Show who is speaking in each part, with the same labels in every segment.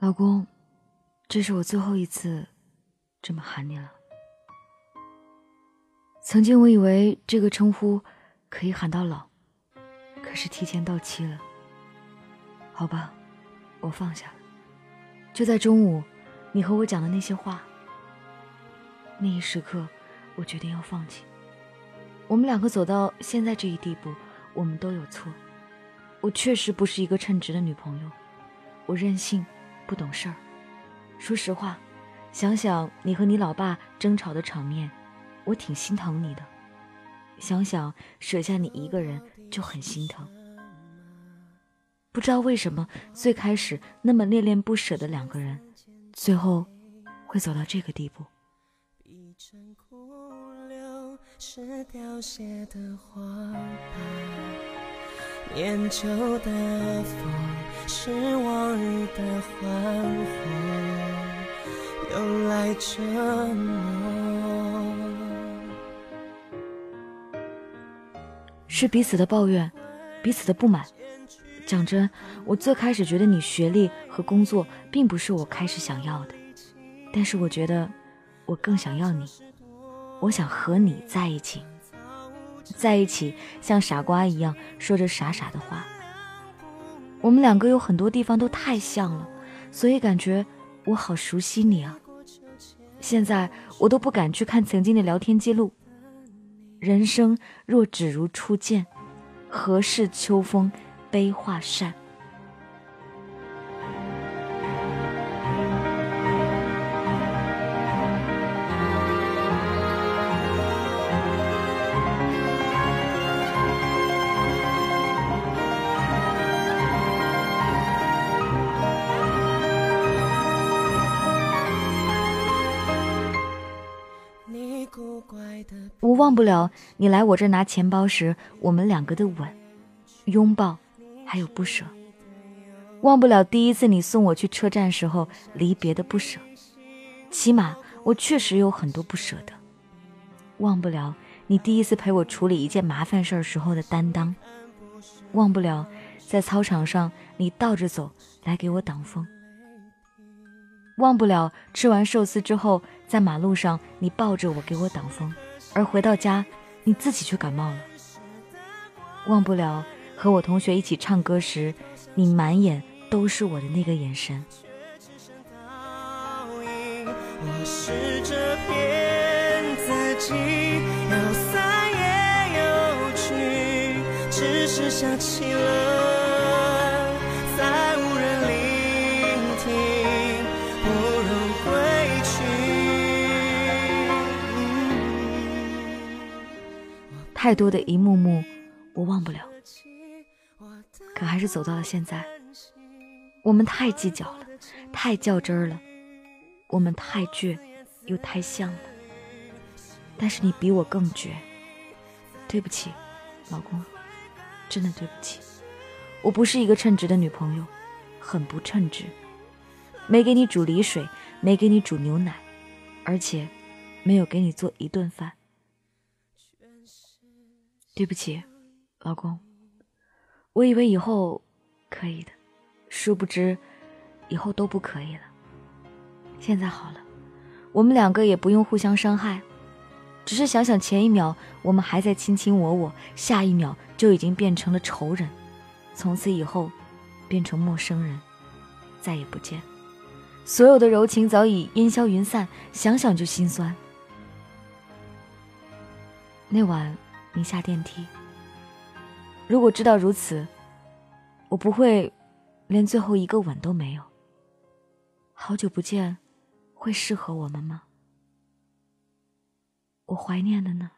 Speaker 1: 老公，这是我最后一次这么喊你了。曾经我以为这个称呼可以喊到老，可是提前到期了。好吧，我放下了。就在中午，你和我讲的那些话，那一时刻，我决定要放弃。我们两个走到现在这一地步，我们都有错。我确实不是一个称职的女朋友，我任性。不懂事儿，说实话，想想你和你老爸争吵的场面，我挺心疼你的。想想舍下你一个人就很心疼。不知道为什么，最开始那么恋恋不舍的两个人，最后会走到这个地步。念旧的风，是往日的欢呼，又来折磨。是彼此的抱怨，彼此的不满。讲真，我最开始觉得你学历和工作并不是我开始想要的，但是我觉得我更想要你，我想和你在一起。在一起，像傻瓜一样说着傻傻的话。我们两个有很多地方都太像了，所以感觉我好熟悉你啊。现在我都不敢去看曾经的聊天记录。人生若只如初见，何事秋风悲画扇？忘不了你来我这拿钱包时，我们两个的吻、拥抱，还有不舍。忘不了第一次你送我去车站时候离别的不舍，起码我确实有很多不舍的。忘不了你第一次陪我处理一件麻烦事儿时候的担当，忘不了在操场上你倒着走来给我挡风。忘不了吃完寿司之后，在马路上你抱着我给我挡风，而回到家你自己却感冒了。忘不了和我同学一起唱歌时，你满眼都是我的那个眼神。我试着骗自己，要散也有趣，只是想起了。太多的一幕幕，我忘不了，可还是走到了现在。我们太计较了，太较真儿了，我们太倔，又太像了。但是你比我更绝，对不起，老公，真的对不起。我不是一个称职的女朋友，很不称职，没给你煮梨水，没给你煮牛奶，而且没有给你做一顿饭。对不起，老公，我以为以后可以的，殊不知以后都不可以了。现在好了，我们两个也不用互相伤害，只是想想前一秒我们还在卿卿我我，下一秒就已经变成了仇人，从此以后变成陌生人，再也不见，所有的柔情早已烟消云散，想想就心酸。那晚。你下电梯。如果知道如此，我不会连最后一个吻都没有。好久不见，会适合我们吗？我怀念的呢。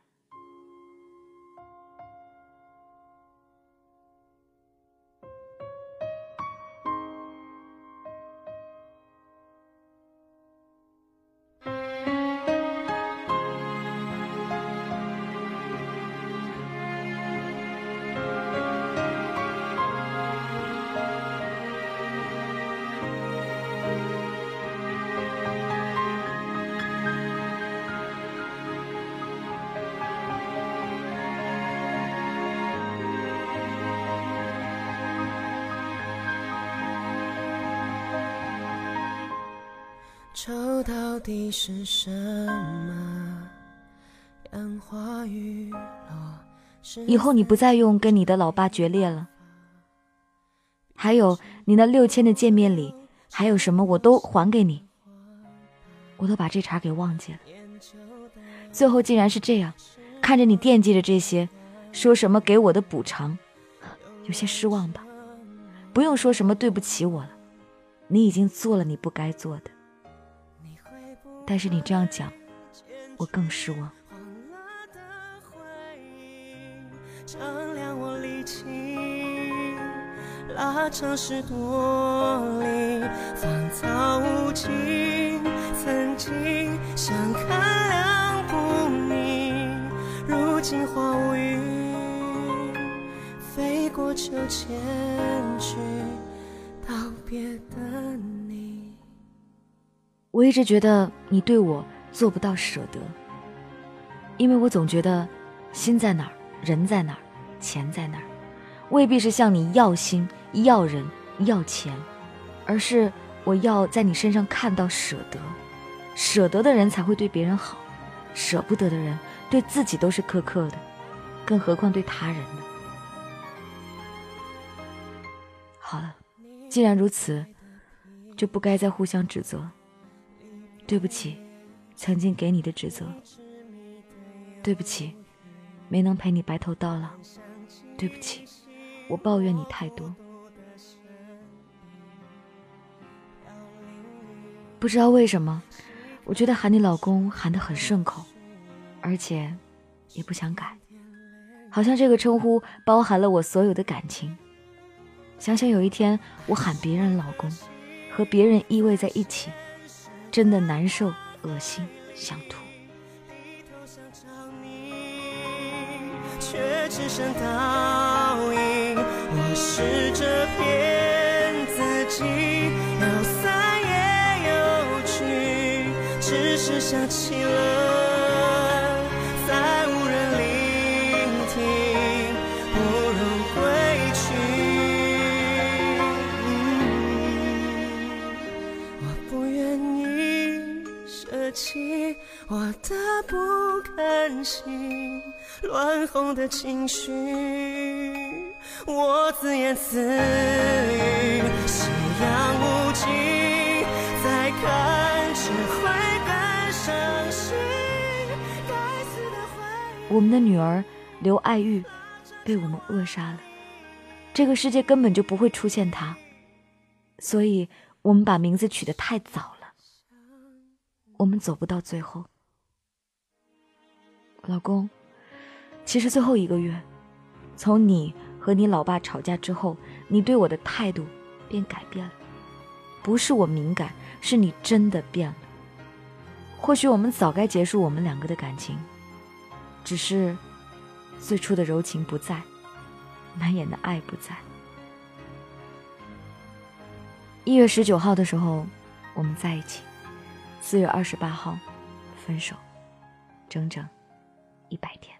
Speaker 2: 愁到底是什么？以后你不再用跟你的老爸决裂了。还有你那六千的见面礼，还有什么我都还给你，我都把这茬给忘记了。最后竟然是这样，看着你惦记着这些，说什么给我的补偿，有些失望吧。不用说什么对不起我了，你已经做了你不该做的。但是你这样讲，我更失望。拉长十多里，芳草无尽。曾经相看两不腻，如今花无语，飞过秋千去道别的你。我一直觉得你对我做不到舍得，因为我总觉得心在哪儿，人在哪儿，钱在哪儿，未必是向你要心。要人要钱，而是我要在你身上看到舍得，舍得的人才会对别人好，舍不得的人对自己都是苛刻的，更何况对他人呢？好了，既然如此，就不该再互相指责。对不起，曾经给你的指责。对不起，没能陪你白头到老。对不起，我抱怨你太多。不知道为什么，我觉得喊你老公喊得很顺口，而且也不想改，好像这个称呼包含了我所有的感情。想想有一天我喊别人老公，和别人依偎在一起，真的难受、恶心、想吐。却只剩倒影，我试着骗自己。想起了，不甘心，乱哄的情绪，我自言自语，夕阳无尽，再看只会。我们的女儿刘爱玉被我们扼杀了，这个世界根本就不会出现她，所以我们把名字取得太早了，我们走不到最后。老公，其实最后一个月，从你和你老爸吵架之后，你对我的态度便改变了，不是我敏感，是你真的变了。或许我们早该结束我们两个的感情。只是，最初的柔情不在，难掩的爱不在。一月十九号的时候，我们在一起；四月二十八号，分手，整整一百天。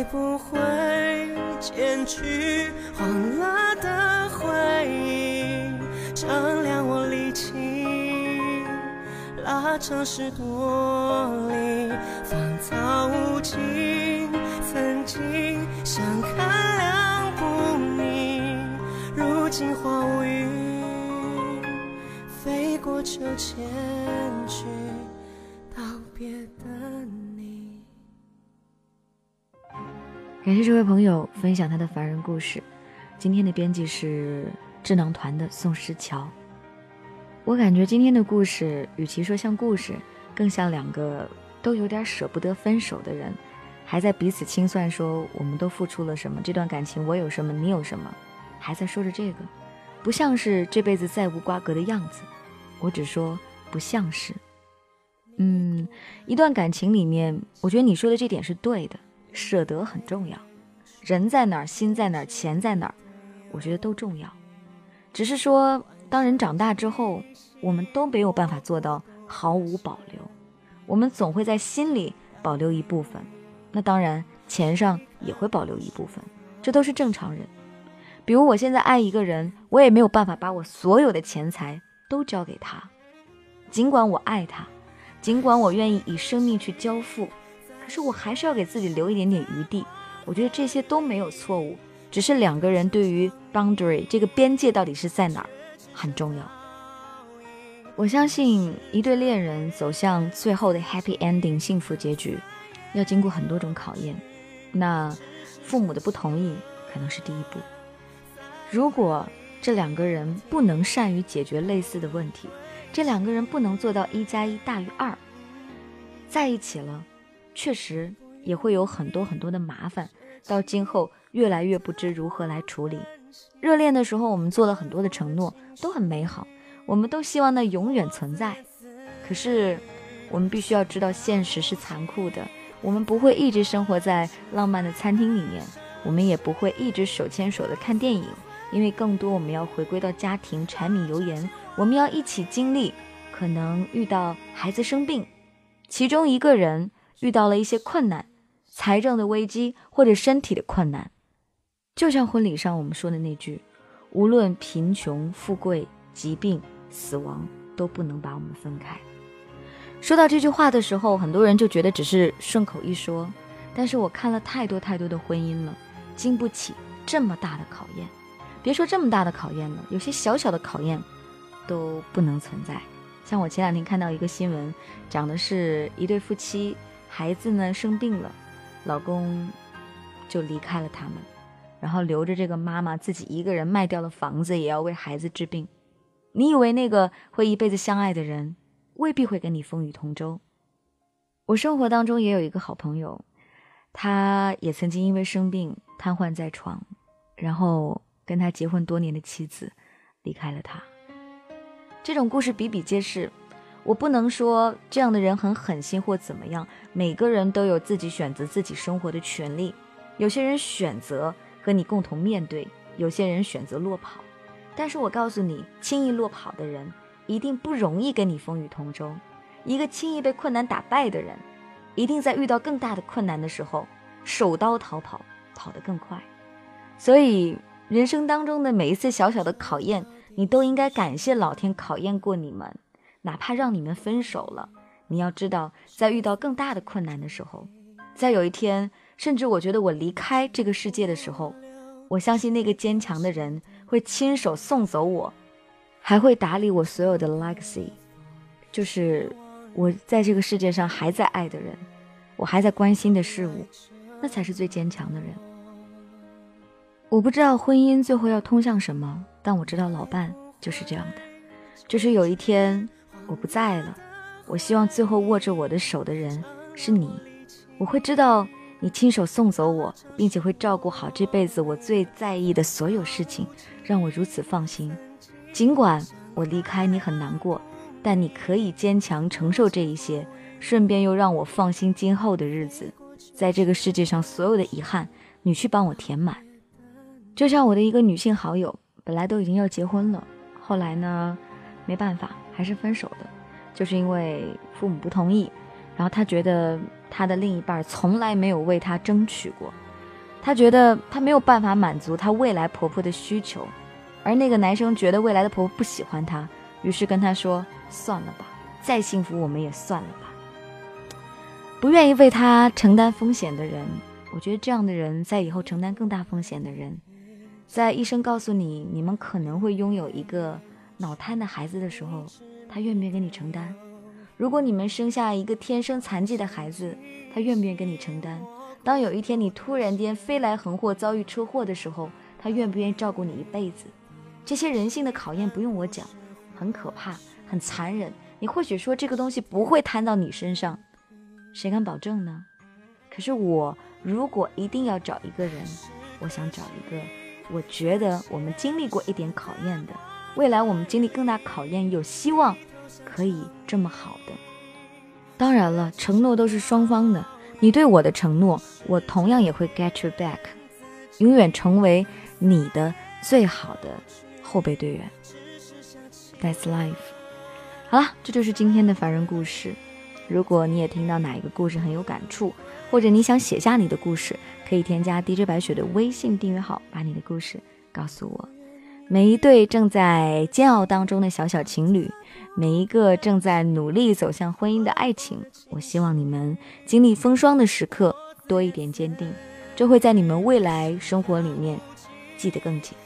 Speaker 2: 会不会剪去黄了的回忆，丈量我力气，拉那城市多里芳草无尽，曾经相看两不腻，如今花无语，飞过秋千去
Speaker 1: 感谢这位朋友分享他的凡人故事。今天的编辑是智囊团的宋诗桥。我感觉今天的故事，与其说像故事，更像两个都有点舍不得分手的人，还在彼此清算，说我们都付出了什么，这段感情我有什么，你有什么，还在说着这个，不像是这辈子再无瓜葛的样子。我只说不像是。嗯，一段感情里面，我觉得你说的这点是对的，舍得很重要，人在哪儿，心在哪儿，钱在哪儿，我觉得都重要，只是说。当人长大之后，我们都没有办法做到毫无保留，我们总会在心里保留一部分，那当然钱上也会保留一部分，这都是正常人。比如我现在爱一个人，我也没有办法把我所有的钱财都交给他，尽管我爱他，尽管我愿意以生命去交付，是我还是要给自己留一点点余地。我觉得这些都没有错误，只是两个人对于 boundary 这个边界到底是在哪儿。很重要。我相信一对恋人走向最后的 happy ending 幸福结局，要经过很多种考验。那父母的不同意可能是第一步。如果这两个人不能善于解决类似的问题，这两个人不能做到一加一大于二，在一起了，确实也会有很多很多的麻烦，到今后越来越不知如何来处理。热恋的时候，我们做了很多的承诺，都很美好，我们都希望那永远存在。可是，我们必须要知道，现实是残酷的。我们不会一直生活在浪漫的餐厅里面，我们也不会一直手牵手的看电影，因为更多我们要回归到家庭，柴米油盐，我们要一起经历，可能遇到孩子生病，其中一个人遇到了一些困难，财政的危机或者身体的困难。就像婚礼上我们说的那句：“无论贫穷、富贵、疾病、死亡，都不能把我们分开。”说到这句话的时候，很多人就觉得只是顺口一说。但是我看了太多太多的婚姻了，经不起这么大的考验。别说这么大的考验了，有些小小的考验都不能存在。像我前两天看到一个新闻，讲的是一对夫妻，孩子呢生病了，老公就离开了他们。然后留着这个妈妈自己一个人卖掉了房子，也要为孩子治病。你以为那个会一辈子相爱的人，未必会跟你风雨同舟。我生活当中也有一个好朋友，他也曾经因为生病瘫痪在床，然后跟他结婚多年的妻子离开了他。这种故事比比皆是。我不能说这样的人很狠心或怎么样，每个人都有自己选择自己生活的权利。有些人选择。和你共同面对，有些人选择落跑，但是我告诉你，轻易落跑的人一定不容易跟你风雨同舟。一个轻易被困难打败的人，一定在遇到更大的困难的时候，手刀逃跑，跑得更快。所以，人生当中的每一次小小的考验，你都应该感谢老天考验过你们，哪怕让你们分手了，你要知道，在遇到更大的困难的时候，在有一天。甚至我觉得我离开这个世界的时候，我相信那个坚强的人会亲手送走我，还会打理我所有的 legacy，就是我在这个世界上还在爱的人，我还在关心的事物，那才是最坚强的人。我不知道婚姻最后要通向什么，但我知道老伴就是这样的，就是有一天我不在了，我希望最后握着我的手的人是你，我会知道。你亲手送走我，并且会照顾好这辈子我最在意的所有事情，让我如此放心。尽管我离开你很难过，但你可以坚强承受这一些，顺便又让我放心今后的日子。在这个世界上，所有的遗憾，你去帮我填满。就像我的一个女性好友，本来都已经要结婚了，后来呢，没办法，还是分手的，就是因为父母不同意，然后他觉得。他的另一半从来没有为他争取过，他觉得他没有办法满足他未来婆婆的需求，而那个男生觉得未来的婆婆不喜欢他，于是跟他说：“算了吧，再幸福我们也算了吧。不愿意为他承担风险的人，我觉得这样的人在以后承担更大风险的人，在医生告诉你你们可能会拥有一个脑瘫的孩子的时候，他愿不愿意跟你承担？如果你们生下一个天生残疾的孩子，他愿不愿意跟你承担？当有一天你突然间飞来横祸遭遇车祸的时候，他愿不愿意照顾你一辈子？这些人性的考验不用我讲，很可怕，很残忍。你或许说这个东西不会摊到你身上，谁敢保证呢？可是我如果一定要找一个人，我想找一个我觉得我们经历过一点考验的，未来我们经历更大考验，有希望可以这么好的。当然了，承诺都是双方的。你对我的承诺，我同样也会 get you back，永远成为你的最好的后备队员。That's life。好了，这就是今天的凡人故事。如果你也听到哪一个故事很有感触，或者你想写下你的故事，可以添加 DJ 白雪的微信订阅号，把你的故事告诉我。每一对正在煎熬当中的小小情侣。每一个正在努力走向婚姻的爱情，我希望你们经历风霜的时刻多一点坚定，这会在你们未来生活里面记得更紧。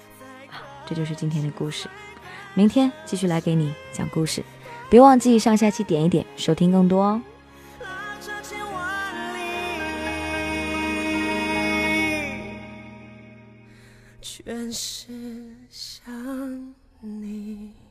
Speaker 1: 好，这就是今天的故事，明天继续来给你讲故事，别忘记上下期点一点收听更多哦。
Speaker 2: 原是想你。